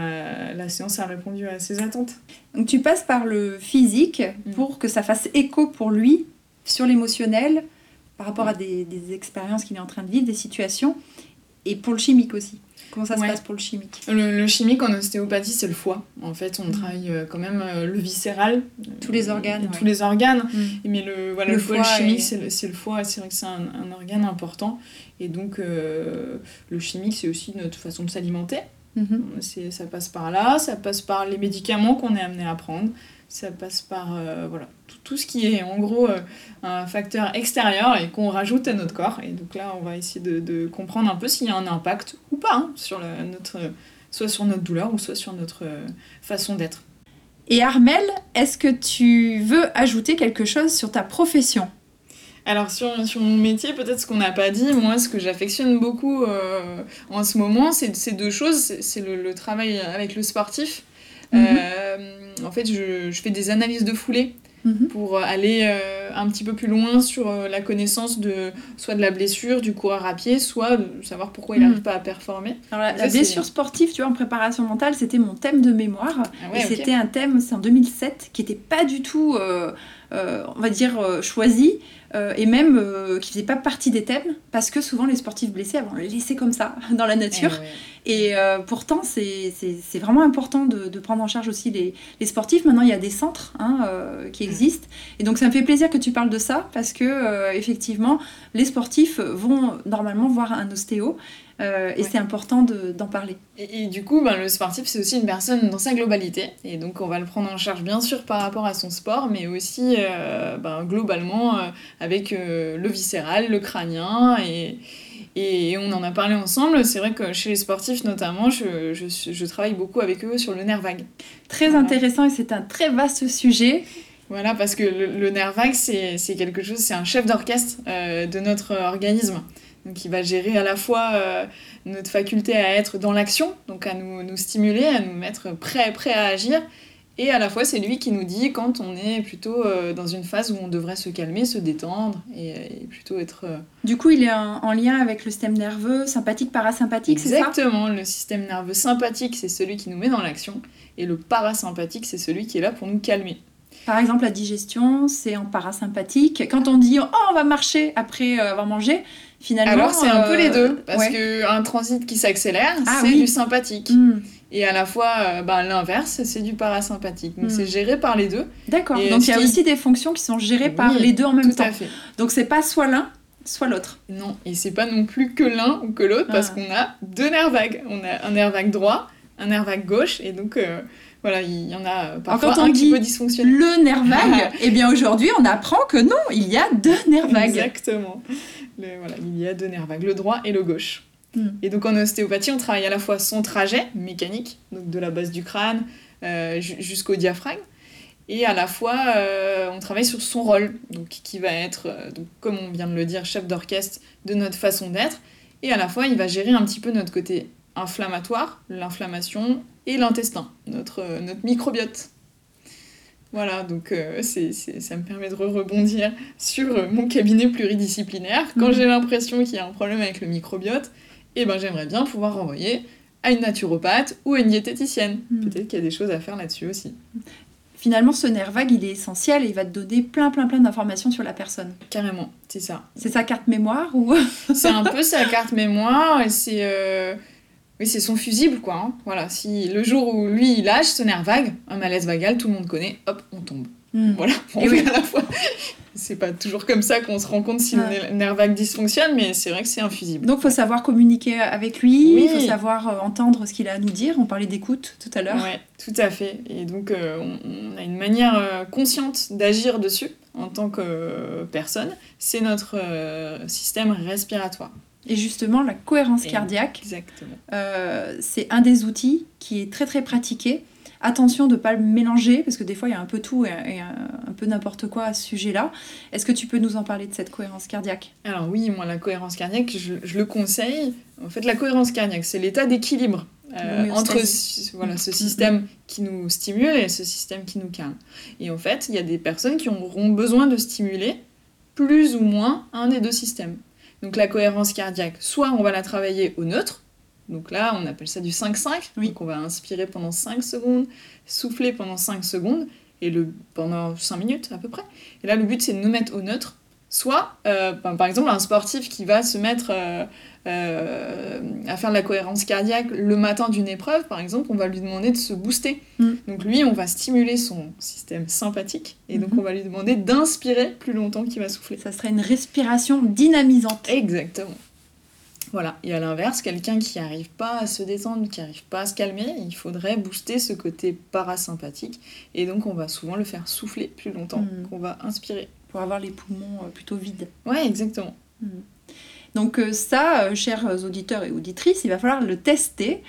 Speaker 2: la séance a répondu à ses attentes.
Speaker 1: Donc tu passes par le physique
Speaker 2: Mm.
Speaker 1: pour que ça fasse écho pour lui sur l'émotionnel par rapport à des, des expériences qu'il est en train de vivre, des situations, et pour le chimique aussi. Comment ça
Speaker 2: Ouais.
Speaker 1: se passe pour le chimique
Speaker 2: Le, le chimique en ostéopathie, c'est le foie. En fait, on
Speaker 1: Mhm.
Speaker 2: travaille euh, quand même euh, le viscéral.
Speaker 1: Tous les
Speaker 2: euh,
Speaker 1: organes, ouais.
Speaker 2: Tous les organes.
Speaker 1: Mm.
Speaker 2: Mais le, voilà,
Speaker 1: Le
Speaker 2: le,
Speaker 1: foie
Speaker 2: chimique,
Speaker 1: est-
Speaker 2: c'est le, le foie. C'est vrai que c'est un, un organe important. Et donc, euh, le chimique, c'est aussi notre façon de s'alimenter.
Speaker 1: Mhm.
Speaker 2: Ça passe par là, ça passe par les médicaments qu'on est amené à prendre, ça passe par euh, voilà, tout, tout ce qui est en gros euh, un facteur extérieur et qu'on rajoute à notre corps. Et donc là, on va essayer de, de comprendre un peu s'il y a un impact ou pas, hein, sur le- notre, soit sur notre douleur ou soit sur notre euh, façon d'être.
Speaker 1: Et Armel, est-ce que tu veux ajouter quelque chose sur ta profession?
Speaker 2: Alors sur, sur mon métier, peut-être ce qu'on n'a pas dit, moi ce que j'affectionne beaucoup euh, en ce moment, c'est ces deux choses. C'est le, le travail avec le sportif.
Speaker 1: Mhm.
Speaker 2: Euh, en fait, je, je fais des analyses de foulée
Speaker 1: Mhm.
Speaker 2: pour aller euh, un petit peu plus loin sur euh, la connaissance de soit de la blessure du coureur à pied, soit de savoir pourquoi il
Speaker 1: Mhm.
Speaker 2: n'arrive pas à performer.
Speaker 1: Alors, la,
Speaker 2: Ça,
Speaker 1: la
Speaker 2: c'est-
Speaker 1: blessure sportive, tu vois, en préparation mentale, c'était mon thème de mémoire.
Speaker 2: Ah ouais,
Speaker 1: et
Speaker 2: ok.
Speaker 1: c'était un thème, c'est en 2007, qui n'était pas du tout, euh, euh, on va dire, euh, choisi, euh, et même euh, qui faisait pas partie des thèmes, parce que souvent les sportifs blessés, on les laissait comme ça, dans la nature.
Speaker 2: Eh ouais.
Speaker 1: Et euh, pourtant, c'est vraiment important de, de prendre en charge aussi les, les sportifs. Maintenant, il y a des centres hein, euh, qui existent. Et donc, ça me fait plaisir que tu parles de ça, parce que, effectivement, les sportifs vont normalement voir un ostéo. Euh, et
Speaker 2: Ouais.
Speaker 1: c'est important de- d'en parler.
Speaker 2: Et, et du coup, ben, le sportif, c'est aussi une personne dans sa globalité. Et donc, on va le prendre en charge, bien sûr, par rapport à son sport, mais aussi euh, ben, globalement euh, avec le viscéral, le crânien. Et, et on en a parlé ensemble. C'est vrai que chez les sportifs, notamment, je, je, je travaille beaucoup avec eux sur le nerf vague.
Speaker 1: Très
Speaker 2: Voilà.
Speaker 1: intéressant et c'est un très vaste sujet.
Speaker 2: Voilà, parce que le, le nerf vague, c'est c'est quelque chose, c'est un chef d'orchestre de notre organisme. Donc, il va gérer à la fois euh, notre faculté à être dans l'action, donc à nous, nous stimuler, à nous mettre prêts prêt à agir. Et à la fois, c'est lui qui nous dit quand on est plutôt euh, dans une phase où on devrait se calmer, se détendre et, et plutôt être. euh,
Speaker 1: Du coup, il est en, en lien avec le système nerveux sympathique, parasympathique, c'est ça?
Speaker 2: Exactement, le système nerveux sympathique, c'est celui qui nous met dans l'action. Et le parasympathique, c'est celui qui est là pour nous calmer.
Speaker 1: Par exemple, la digestion, c'est en parasympathique. Quand on dit « Oh, on va marcher après euh, avoir mangé », finalement...
Speaker 2: Alors, c'est un peu les
Speaker 1: euh,
Speaker 2: deux, parce
Speaker 1: ouais.
Speaker 2: que un transit qui s'accélère,
Speaker 1: Ah
Speaker 2: c'est
Speaker 1: oui.
Speaker 2: du sympathique.
Speaker 1: Hmm,
Speaker 2: Et à la fois, euh, ben, l'inverse, c'est du parasympathique. Donc,
Speaker 1: Mm.
Speaker 2: c'est géré par les deux.
Speaker 1: D'accord,
Speaker 2: Et
Speaker 1: donc il y a aussi des fonctions qui sont gérées par les deux en même
Speaker 2: Tout
Speaker 1: temps.
Speaker 2: à fait.
Speaker 1: Donc c'est pas soit l'un, soit l'autre.
Speaker 2: Non, et c'est pas non plus que l'un ou que l'autre, parce
Speaker 1: Ah.
Speaker 2: qu'on a deux nerfs vagues. On a un nerf vague droit, un nerf vague gauche, et donc, euh, voilà, il y en a parfois
Speaker 1: quand on
Speaker 2: un qui peut dysfonctionner.
Speaker 1: Le nerf vague, eh bien aujourd'hui on apprend que non, il y a deux nerfs vagues.
Speaker 2: Exactement. Le- voilà, il y a deux nerfs vagues, le droit et le gauche.
Speaker 1: Mm.
Speaker 2: Et donc en ostéopathie, on travaille à la fois son trajet mécanique, donc de la base du crâne euh, ju- jusqu'au diaphragme, et à la fois euh, on travaille sur son rôle, donc qui va être, euh, donc, comme on vient de le dire, chef d'orchestre de notre façon d'être, et à la fois il va gérer un petit peu notre côté inflammatoire, l'inflammation et l'intestin, notre, notre microbiote. Voilà, donc euh, c'est, c'est- ça me permet de rebondir sur euh, mon cabinet pluridisciplinaire. Quand
Speaker 1: Mhm.
Speaker 2: j'ai l'impression qu'il y a un problème avec le microbiote, eh ben, j'aimerais bien pouvoir renvoyer à une naturopathe ou à une diététicienne.
Speaker 1: Mhm.
Speaker 2: Peut-être qu'il y a des choses à faire là-dessus aussi.
Speaker 1: Finalement ce nerf vague il est essentiel et il va te donner plein plein plein d'informations sur la personne.
Speaker 2: Carrément, c'est ça.
Speaker 1: C'est sa carte mémoire ou
Speaker 2: C'est un peu sa carte mémoire et c'est euh, oui, c'est son fusible quoi. hein. Voilà, si le jour où lui il lâche ce nerf vague, un malaise vagal, tout le monde connaît, hop, on tombe.
Speaker 1: Hmm.
Speaker 2: Voilà, on
Speaker 1: Et oui.
Speaker 2: à la fois. c'est pas toujours comme ça qu'on se rend compte si le nerf vague dysfonctionne, mais c'est vrai que c'est infusible.
Speaker 1: Donc, il faut savoir communiquer avec lui, il faut savoir euh, entendre ce qu'il a à nous dire. On parlait d'écoute tout à l'heure.
Speaker 2: Oui, tout à fait. Et donc, euh, on, a une manière euh, consciente d'agir dessus en tant que personne. C'est notre système respiratoire.
Speaker 1: Et justement, la cohérence cardiaque, c'est un des outils qui est très très pratiqué Attention de ne pas le mélanger, parce que des fois il y a un peu tout et, un, peu n'importe quoi à ce sujet-là. Est-ce que tu peux nous en parler de cette cohérence cardiaque?
Speaker 2: Alors oui, moi la cohérence cardiaque, je, le conseille. En fait, la cohérence cardiaque, c'est l'état d'équilibre euh, entre voilà, ce système qui nous stimule et ce système qui nous calme. Et en fait, il y a des personnes qui auront besoin de stimuler plus ou moins un des deux systèmes. Donc la cohérence cardiaque, soit on va la travailler au neutre, donc là, on appelle ça du 5-5. Oui. Donc on va inspirer pendant 5 secondes, souffler pendant 5 secondes, et le, pendant 5 minutes à peu près. Et là, le but, c'est de nous mettre au neutre. Soit, euh, par exemple, un sportif qui va se mettre euh, euh, à faire de la cohérence cardiaque le matin d'une épreuve, par exemple, on va lui demander de se booster. Mm. Donc lui, on va stimuler son système sympathique, et donc mm-hmm. on va lui demander d'inspirer plus longtemps qu'il va souffler.
Speaker 1: Ça serait une respiration dynamisante.
Speaker 2: Exactement. Voilà, et à l'inverse, quelqu'un qui n'arrive pas à se détendre, qui n'arrive pas à se calmer, il faudrait booster ce côté parasympathique, et donc on va souvent le faire souffler plus longtemps hmm. qu'on va inspirer.
Speaker 1: Pour avoir les poumons euh, plutôt vides.
Speaker 2: Ouais, exactement. Hmm.
Speaker 1: Donc euh, ça, euh, chers auditeurs et auditrices, il va falloir le tester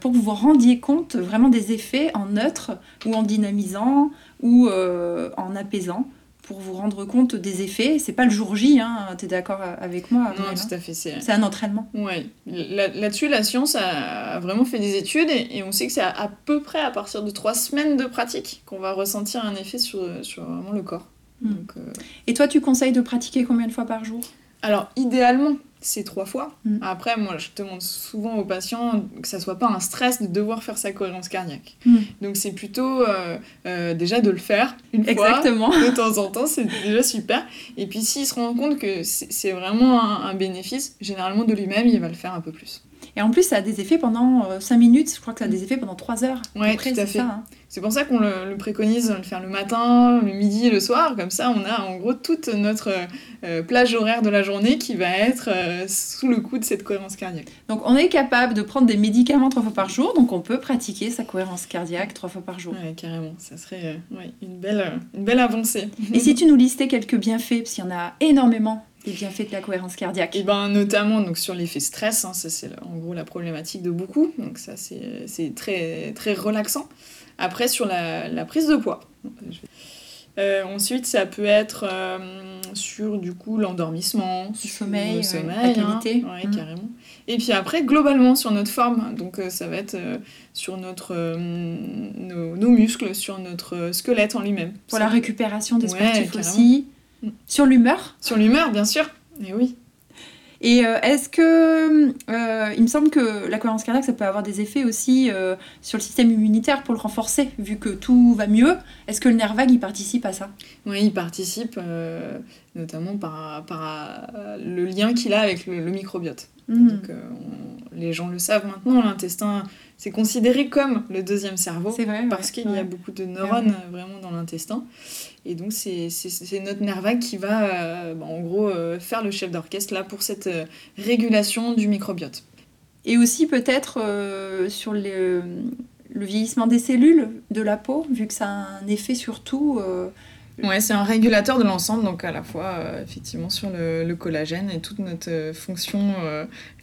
Speaker 1: pour que vous vous rendiez compte vraiment des effets en neutre ou en dynamisant ou en apaisant pour vous rendre compte des effets. C'est pas le jour J, hein, tu es d'accord avec moi
Speaker 2: Non, tout à fait.
Speaker 1: C'est un entraînement.
Speaker 2: Ouais. Là-dessus, la science a vraiment fait des études et, on sait que c'est à, peu près à partir de trois semaines de pratique qu'on va ressentir un effet sur, sur vraiment le corps.
Speaker 1: Hmm. Euh, et toi, tu conseilles de pratiquer combien de fois par jour?
Speaker 2: Alors, idéalement, c'est trois fois. Mm. Après, moi, je demande souvent aux patients que ça soit pas un stress de devoir faire sa cohérence cardiaque. Mm. Donc, c'est plutôt euh, euh, déjà de le faire une
Speaker 1: Exactement.
Speaker 2: fois, de temps en temps, c'est déjà super. Et puis, s'il se rend compte que c'est vraiment un bénéfice, généralement de lui-même, il va le faire un peu plus.
Speaker 1: Et en plus, ça a des effets pendant 5 euh, minutes. Je crois que ça a des effets pendant 3 heures.
Speaker 2: Ouais, tout à fait. Hein. C'est pour ça qu'on le, préconise de le faire le matin, le midi et le soir. Comme ça, on a en gros toute notre euh, plage horaire de la journée qui va être euh, sous le coup de cette cohérence cardiaque.
Speaker 1: Donc, on est capable de prendre des médicaments 3 fois par jour. Donc, on peut pratiquer sa cohérence cardiaque 3 fois par jour.
Speaker 2: Ouais, carrément. Ça serait une, belle, une belle avancée.
Speaker 1: Et si tu nous listais quelques bienfaits, parce qu'il y en a énormément les bienfaits de la cohérence cardiaque
Speaker 2: Et eh ben notamment donc sur l'effet stress, hein, ça c'est en gros la problématique de beaucoup, donc ça c'est très très relaxant. Après sur la, la prise de poids. Euh, ensuite, ça peut être euh, sur du coup l'endormissement,
Speaker 1: le sommeil,
Speaker 2: le sommeil, la
Speaker 1: hein. qualité,
Speaker 2: mm. carrément. Et puis après, globalement sur notre forme, donc euh, ça va être sur notre nos, nos, muscles, sur notre squelette en lui-même.
Speaker 1: Pour la récupération des sportifs aussi. Sur l'humeur
Speaker 2: Sur l'humeur, bien sûr. Et oui.
Speaker 1: Et euh, est-ce que. Euh, il me semble que la cohérence cardiaque, ça peut avoir des effets aussi euh, sur le système immunitaire pour le renforcer, vu que tout va mieux. Est-ce que le nerf vague, il participe à ça?
Speaker 2: Oui, il participe, notamment par, par le lien qu'il a avec le, microbiote. Mmh. Donc, les gens le savent maintenant, l'intestin c'est considéré comme le deuxième cerveau parce qu'il y a beaucoup de neurones vraiment dans l'intestin. Et donc c'est notre nerf vague qui va euh, bah, en gros euh, faire le chef d'orchestre là pour cette euh, régulation du microbiote.
Speaker 1: Et aussi peut-être sur le, le, vieillissement des cellules de la peau, vu que ça a un effet sur tout.
Speaker 2: Ouais, c'est un régulateur de l'ensemble, donc à la fois effectivement sur le, le, collagène et toute notre fonction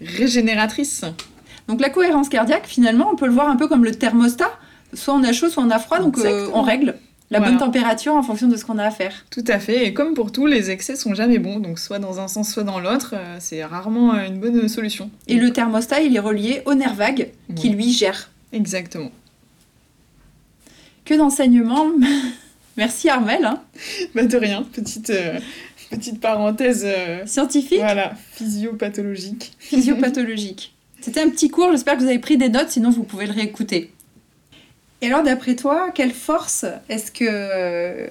Speaker 2: régénératrice.
Speaker 1: Donc la cohérence cardiaque, finalement, on peut le voir un peu comme le thermostat. Soit on a chaud, soit on a froid, donc euh, on règle la bonne température en fonction de ce qu'on a à faire.
Speaker 2: Tout à fait, et comme pour tout, les excès sont jamais bons, donc soit dans un sens, soit dans l'autre, euh, c'est rarement euh, une bonne solution.
Speaker 1: Et le thermostat, il est relié au nerf vague qui lui gère.
Speaker 2: Exactement.
Speaker 1: Que d'enseignements Merci Armel. Hein.
Speaker 2: Bah de rien, petite, petite parenthèse
Speaker 1: scientifique.
Speaker 2: Voilà, physiopathologique.
Speaker 1: Physiopathologique. C'était un petit cours, j'espère que vous avez pris des notes, sinon vous pouvez le réécouter. Et alors, d'après toi, quelle force est-ce que euh,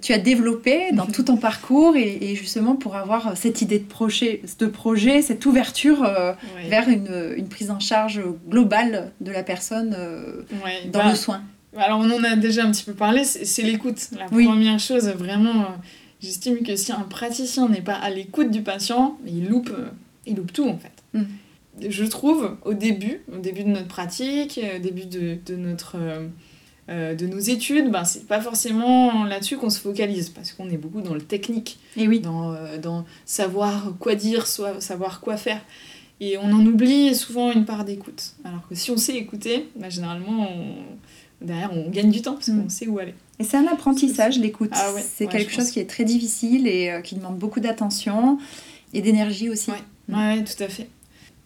Speaker 1: tu as développé dans tout ton parcours et, justement pour avoir cette idée de projet, de projet cette ouverture euh, vers une, prise en charge globale de la personne euh, dans bah, le soin?
Speaker 2: Alors, on en a déjà un petit peu parlé, c'est l'écoute. La première chose, vraiment J'estime que si un praticien n'est pas à l'écoute du patient, il loupe, il loupe tout en fait.
Speaker 1: Mm.
Speaker 2: Je trouve au début, au début de notre pratique, au début de, de notre, euh, euh, de nos études, ben, c'est pas forcément là-dessus qu'on se focalise parce qu'on est beaucoup dans le technique,
Speaker 1: Et oui.
Speaker 2: dans, euh, dans savoir quoi dire, soit savoir quoi faire. Et on en oublie souvent une part d'écoute. Alors que si on sait écouter, ben, généralement, on- derrière, on gagne du temps parce
Speaker 1: Mm.
Speaker 2: qu'on sait où aller.
Speaker 1: Et c'est un apprentissage, l'écoute.
Speaker 2: Ah ouais,
Speaker 1: c'est
Speaker 2: ouais,
Speaker 1: quelque chose
Speaker 2: pense.
Speaker 1: qui est très difficile et euh, qui demande beaucoup d'attention et d'énergie aussi.
Speaker 2: Ouais. Ouais, tout à fait.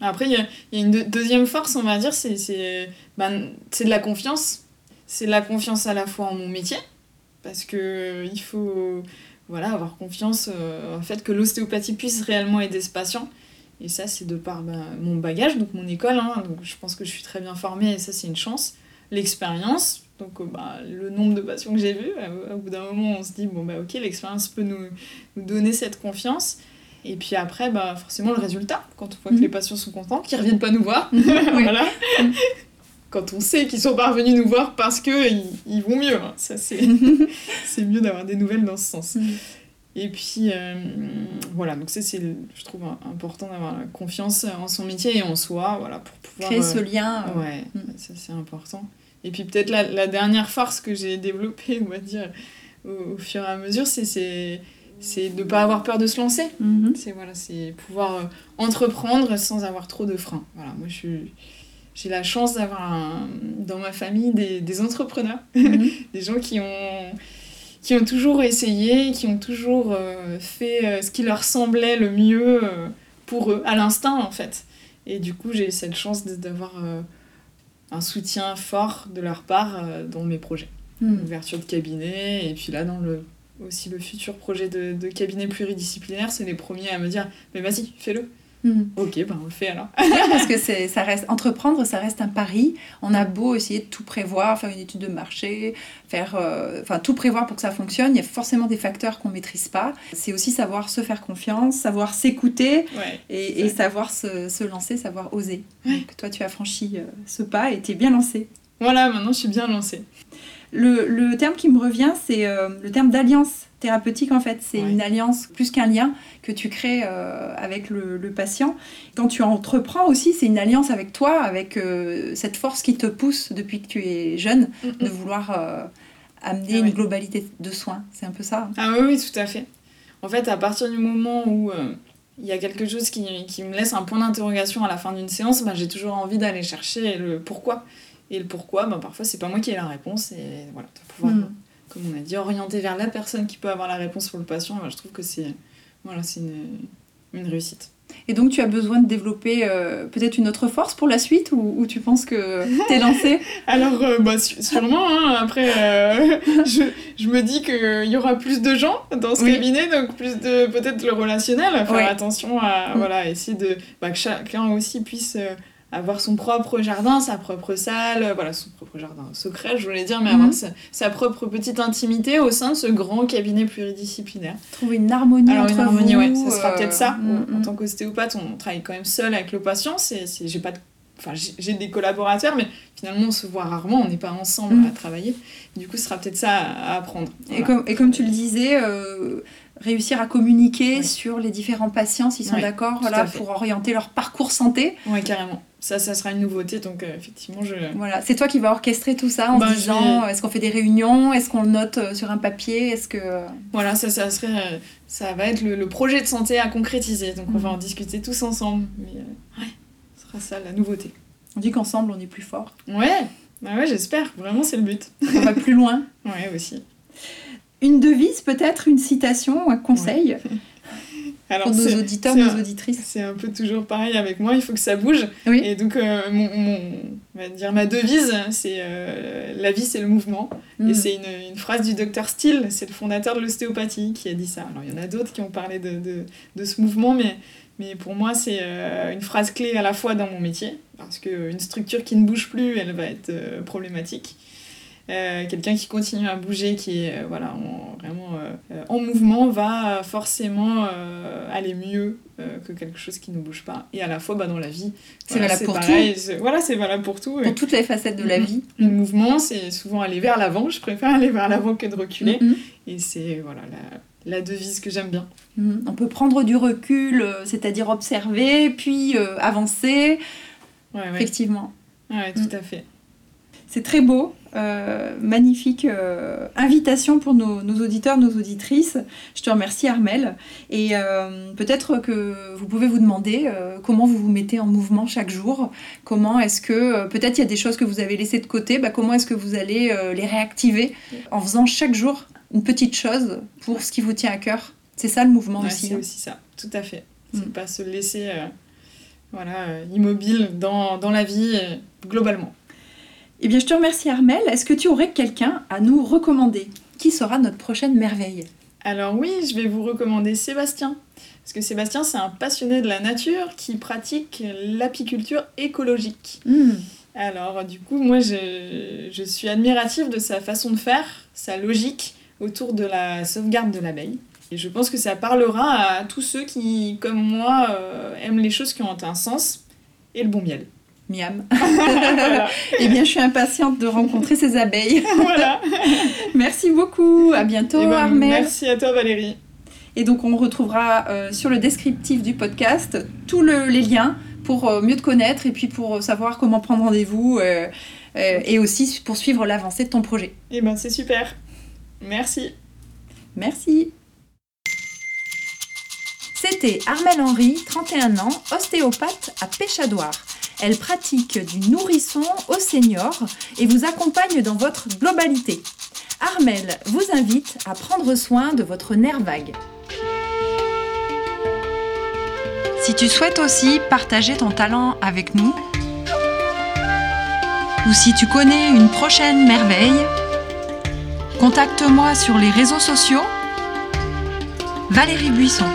Speaker 2: Après, il y a, une deux- deuxième force, on va dire, c'est, ben, de la confiance. C'est de la confiance à la fois en mon métier, parce que euh, il faut voilà, avoir confiance euh, en fait que l'ostéopathie puisse réellement aider ce patient. Et ça, c'est de par ben, mon bagage, donc mon école. hein, donc je pense que je suis très bien formée, et ça, c'est une chance. L'expérience, donc euh, ben, le nombre de patients que j'ai vus, euh, au bout d'un moment, on se dit, bon, bah ok, l'expérience peut nous donner cette confiance. Et puis après, bah, forcément, le résultat, quand on voit que
Speaker 1: Mhm.
Speaker 2: les patients sont contents, qu'ils reviennent pas nous voir, voilà.
Speaker 1: Mhm.
Speaker 2: Quand on sait qu'ils sont pas revenus nous voir parce que ils, ils vont mieux, hein. ça c'est c'est mieux d'avoir des nouvelles dans ce sens.
Speaker 1: Mm.
Speaker 2: Et puis euh, voilà, donc ça c'est, je trouve important d'avoir la confiance en son métier et en soi, voilà, pour pouvoir
Speaker 1: Créer
Speaker 2: euh,
Speaker 1: ce lien. euh,
Speaker 2: Ouais,
Speaker 1: Mm.
Speaker 2: ça c'est important. Et puis peut-être la, la dernière force que j'ai développée, on va dire, au, au fur et à mesure, c'est, c'est, de ne pas avoir peur de se lancer. C'est, voilà, c'est pouvoir euh, entreprendre sans avoir trop de freins. Voilà, moi j'ai la chance d'avoir dans ma famille des, des entrepreneurs,
Speaker 1: Mhm.
Speaker 2: des gens qui ont, qui ont toujours essayé, qui ont toujours euh, fait euh, ce qui leur semblait le mieux pour eux, à l'instinct en fait. Et du coup, j'ai cette chance d'avoir un soutien fort de leur part dans mes projets.
Speaker 1: Mhm.
Speaker 2: Ouverture de cabinet, et puis là, dans le, aussi le futur projet de, de cabinet pluridisciplinaire, c'est les premiers à me dire Mais vas-y, fais-le.
Speaker 1: Mhm.
Speaker 2: Ok, ben on le fait alors.
Speaker 1: Parce que c'est, ça reste entreprendre, ça reste un pari. On a beau essayer de tout prévoir, faire une étude de marché, faire, euh, enfin tout prévoir pour que ça fonctionne. Il y a forcément des facteurs qu'on maîtrise pas. C'est aussi savoir se faire confiance, savoir s'écouter
Speaker 2: Ouais.
Speaker 1: et, et savoir se, se lancer, savoir oser. Donc toi, tu as franchi euh, ce pas et tu es bien lancé.
Speaker 2: Voilà, maintenant je suis bien lancée.
Speaker 1: Le, le terme qui me revient, c'est euh, le terme d'alliance thérapeutique en fait. C'est
Speaker 2: Ouais.
Speaker 1: une alliance plus qu'un lien que tu crées euh, avec le, le patient. Quand tu entreprends aussi, c'est une alliance avec toi, avec euh, cette force qui te pousse depuis que tu es jeune de vouloir amener
Speaker 2: Ah
Speaker 1: une
Speaker 2: ouais.
Speaker 1: globalité de soins. C'est un peu ça.
Speaker 2: Ah oui, oui, tout à fait. En fait, à partir du moment où il y a quelque chose qui, qui me laisse un point d'interrogation à la fin d'une séance, bah, j'ai toujours envie d'aller chercher le pourquoi. Et le pourquoi, bah, parfois, c'est pas moi qui ai la réponse. Et voilà, de pouvoir,
Speaker 1: Mm.
Speaker 2: comme on a dit, orienter vers la personne qui peut avoir la réponse pour le patient, bah, je trouve que c'est voilà, c'est une, une réussite.
Speaker 1: Et donc tu as besoin de développer euh, peut-être une autre force pour la suite ou, ou tu penses que t'es lancé
Speaker 2: Alors, euh, bah, sûrement, hein, après, euh, je, je me dis qu'il y aura plus de gens dans ce
Speaker 1: Oui.
Speaker 2: cabinet, donc plus de peut-être le relationnel, faire attention à
Speaker 1: Mm.
Speaker 2: voilà, essayer de, bah, que chacun aussi puisse avoir son propre jardin, sa propre salle, euh, voilà, son propre jardin secret, je voulais dire, mais
Speaker 1: Mhm.
Speaker 2: avoir sa, sa propre petite intimité au sein de ce grand cabinet pluridisciplinaire.
Speaker 1: Trouver une harmonie
Speaker 2: Alors
Speaker 1: entre
Speaker 2: une harmonie,
Speaker 1: vous.
Speaker 2: ouais, ça sera
Speaker 1: euh,
Speaker 2: peut-être ça.
Speaker 1: mm,
Speaker 2: En
Speaker 1: mm.
Speaker 2: tant qu'ostéopathe, on travaille quand même seul avec le patient. C'est, j'ai pas de- Enfin, j'ai- des collaborateurs, mais finalement, on se voit rarement, on n'est pas ensemble
Speaker 1: Mm.
Speaker 2: à travailler. Du coup, ce sera peut-être ça à, apprendre.
Speaker 1: Et,
Speaker 2: Voilà.
Speaker 1: comme, et comme tu le disais, euh, réussir à communiquer sur les différents patients s'ils sont d'accord, voilà, pour orienter leur parcours santé.
Speaker 2: Ouais, carrément. Ça, ça sera une nouveauté, donc euh, effectivement, je...
Speaker 1: Voilà, c'est toi qui vas orchestrer tout ça en
Speaker 2: Ben,
Speaker 1: disant est-ce qu'on fait des réunions, est-ce qu'on le note euh, sur un papier, est-ce que
Speaker 2: Voilà, ça, ça serait... euh, Ça va être le, le projet de santé à concrétiser, donc on va
Speaker 1: Mhm.
Speaker 2: en discuter tous ensemble. Mais euh, ouais, ce sera ça, la nouveauté.
Speaker 1: on dit qu'ensemble on est plus fort,
Speaker 2: Ouais, bah ouais, j'espère. Vraiment, c'est le but.
Speaker 1: on va plus loin.
Speaker 2: Ouais, aussi.
Speaker 1: Une devise peut-être, une citation, un conseil
Speaker 2: Alors,
Speaker 1: pour nos auditeurs, nos
Speaker 2: un-
Speaker 1: auditrices.
Speaker 2: C'est un peu toujours pareil avec moi, il faut que ça bouge.
Speaker 1: Oui.
Speaker 2: Et donc, euh, mon, mon- on va dire ma devise, c'est euh, la vie, c'est le mouvement.
Speaker 1: Mm.
Speaker 2: Et c'est une, une phrase du docteur Steele, c'est le fondateur de l'ostéopathie qui a dit ça. Alors, il y en a d'autres qui ont parlé de, de, de ce mouvement, mais, mais pour moi, c'est euh, une phrase clé à la fois dans mon métier, parce qu'une structure qui ne bouge plus, elle va être euh, problématique. Euh, quelqu'un qui continue à bouger, qui est euh, voilà, en- vraiment euh, en mouvement, va forcément aller mieux que quelque chose qui ne bouge pas. Et à la fois, bah, dans la vie,
Speaker 1: C'est
Speaker 2: voilà,
Speaker 1: valable pour
Speaker 2: pareil, c'est- Voilà, c'est valable pour tout.
Speaker 1: Pour toutes les facettes de la
Speaker 2: Mhm.
Speaker 1: vie.
Speaker 2: Le mouvement, c'est souvent aller vers l'avant. Je préfère aller vers l'avant que de reculer.
Speaker 1: Mhm.
Speaker 2: Et c'est voilà, la devise que j'aime bien.
Speaker 1: Mhm. On peut prendre du recul, c'est-à-dire observer, puis euh, avancer.
Speaker 2: Ouais, ouais.
Speaker 1: Effectivement.
Speaker 2: Ouais, tout à fait.
Speaker 1: C'est très beau, euh, magnifique euh, invitation pour nos, nos auditeurs, nos auditrices. Je te remercie Armel. Et euh, peut-être que vous pouvez vous demander comment vous vous mettez en mouvement chaque jour. Comment est-ce que, peut-être il y a des choses que vous avez laissées de côté, bah, comment est-ce que vous allez les réactiver en faisant chaque jour une petite chose pour ce qui vous tient à cœur. C'est ça le mouvement
Speaker 2: Ouais,
Speaker 1: aussi.
Speaker 2: c'est
Speaker 1: hein.
Speaker 2: aussi ça, tout à fait. C'est
Speaker 1: Mm.
Speaker 2: pas se laisser voilà, immobile dans, dans la vie globalement.
Speaker 1: Eh bien, je te remercie Armel. Est-ce que tu aurais quelqu'un à nous recommander Qui sera notre prochaine merveille?
Speaker 2: Alors oui, je vais vous recommander Sébastien. Parce que Sébastien, c'est un passionné de la nature qui pratique l'apiculture écologique.
Speaker 1: Hmm.
Speaker 2: Alors du coup, moi, je, je suis admirative de sa façon de faire, sa logique autour de la sauvegarde de l'abeille. Et je pense que ça parlera à tous ceux qui, comme moi, euh, aiment les choses qui ont un sens et le bon miel.
Speaker 1: Miam.
Speaker 2: voilà.
Speaker 1: eh bien, je suis impatiente de rencontrer ces abeilles.
Speaker 2: voilà.
Speaker 1: Merci beaucoup. À bientôt,
Speaker 2: Eh ben,
Speaker 1: Armel.
Speaker 2: merci à toi, Valérie.
Speaker 1: Et donc, on retrouvera euh, sur le descriptif du podcast tous le- les liens pour euh, mieux te connaître et puis pour euh, savoir comment prendre rendez-vous euh, et aussi pour suivre l'avancée de ton projet.
Speaker 2: Et ben, c'est super. Merci.
Speaker 1: Merci. C'était Armelle Henry, 31 ans, ostéopathe à Péchadoire. Elle pratique du nourrisson au senior et vous accompagne dans votre globalité. Armelle vous invite à prendre soin de votre nerf vague.
Speaker 3: Si tu souhaites aussi partager ton talent avec nous, ou si tu connais une prochaine merveille, contacte-moi sur les réseaux sociaux. Valérie Buisson,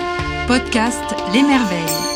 Speaker 3: podcast Les Merveilles.